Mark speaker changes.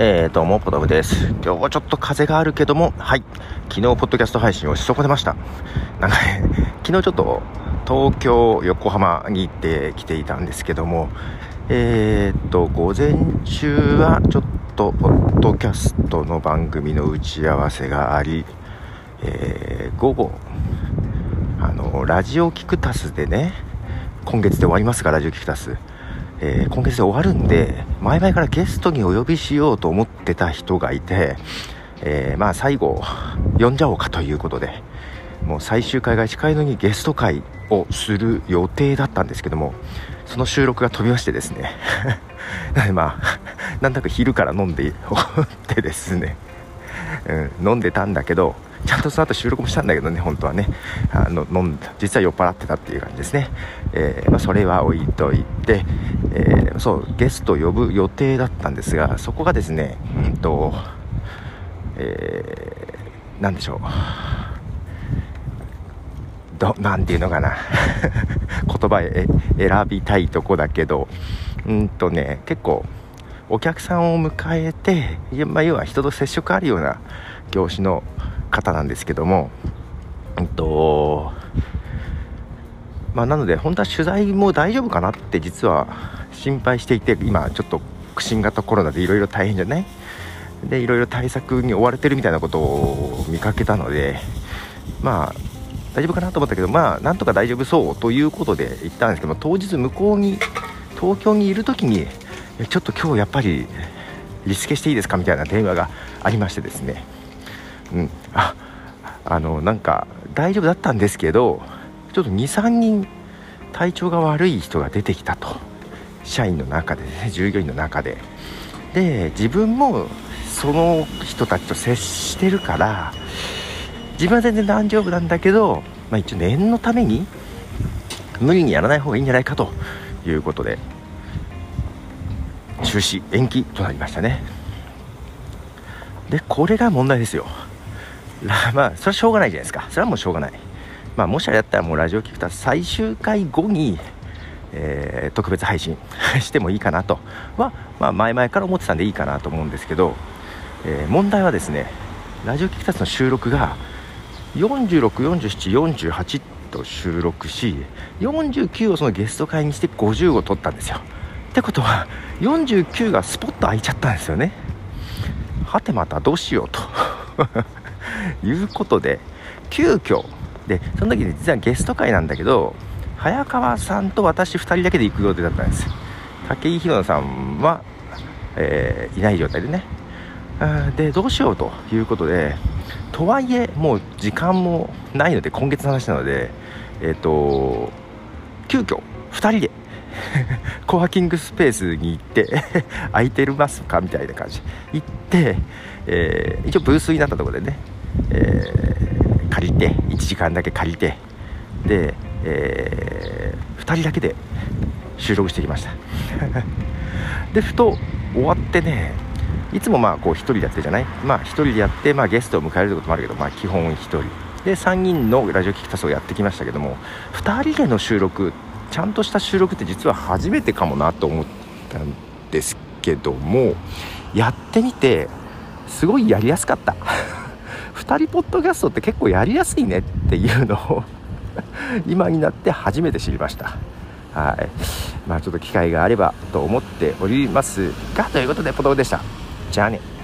Speaker 1: えー、どうも、ポトフです。今日はちょっと風があるけども、はい。昨日、ポッドキャスト配信をし損ねました。なんかね、昨日ちょっと、東京、横浜に行ってきていたんですけども、えー、っと、午前中はちょっと、ポッドキャストの番組の打ち合わせがあり、えー、午後、あの、ラジオキクタスでね、今月で終わりますか、ラジオキクタス。えー、今月で終わるんで、前々からゲストにお呼びしようと思ってた人がいて、えー、まあ最後、呼んじゃおうかということで、もう最終回が近いのにゲスト会をする予定だったんですけども、その収録が飛びましてですね、なのでまあ、なんだか昼から飲んでおってですね、うん、飲んでたんだけど、ちゃんとその後収録もしたんだけどね、本当はね、あの飲ん実は酔っ払ってたっていう感じですね。えー、まあ、それは置いといて、えー、そうゲスト呼ぶ予定だったんですがそこがですねうんとえー、なんでしょう。どなんていうのかな。言葉え選びたいとこだけどうんとね結構お客さんを迎えて、まあ、要は人と接触あるような業種の方なんですけどもうんとまあ、なので本当は取材も大丈夫かなって実は心配していて今ちょっと新型コロナでいろいろ大変じゃない？でいろいろ対策に追われてるみたいなことを見かけたのでまあ大丈夫かなと思ったけどまあなんとか大丈夫そうということで行ったんですけど当日向こうに東京にいる時にちょっと今日やっぱりリスケしていいですかみたいな電話がありましてですね。うん。ああのなんか大丈夫だったんですけどちょっと23人体調が悪い人が出てきたと。社員の中でね従業員の中で。で自分もその人たちと接してるから自分は全然大丈夫なんだけど、まあ、一応念のために無理にやらない方がいいんじゃないかということで中止延期となりましたね。でこれが問題ですよ。まあそれはしょうがないじゃないですか。それはもうしょうがない。まあもしあれだったらもうラジオ聞くと最終回後にえー、特別配信 してもいいかなとは、まあ、前々から思ってたんでいいかなと思うんですけど、えー、問題はですねラジオ聞きたつの収録が464748と収録し49をそのゲスト会にして50を取ったんですよ。ってことは49がスポッと空いちゃったんですよね。はてまたどうしようと。いうことで急遽でその時に実はゲスト会なんだけど早川さんと私2人だけで行く予定だったんです。武井宏さんは、えー、いない状態でね。でどうしようということでとはいえもう時間もないので今月の話なのでえっ、ー、と急遽2人で コワーキングスペースに行って 空いてるますかみたいな感じ。行って、えー、一応ブースになったところでね、えー、借りて1時間だけ借りてでえー、2人だけで収録してきました。でふと終わってねいつもまあこう1人でやってるじゃない？まあ1人でやって、まあ、ゲストを迎えるってこともあるけど、まあ、基本1人。で3人のラジオ聞きタスをやってきましたけども2人での収録ちゃんとした収録って実は初めてかもなと思ったんですけどもやってみてすごいやりやすかった。2人ポッドキャストって結構やりやすいねっていうのを 今になって初めて知りました。はい。まあちょっと機会があればと思っておりますがということでポトフでした。じゃあね。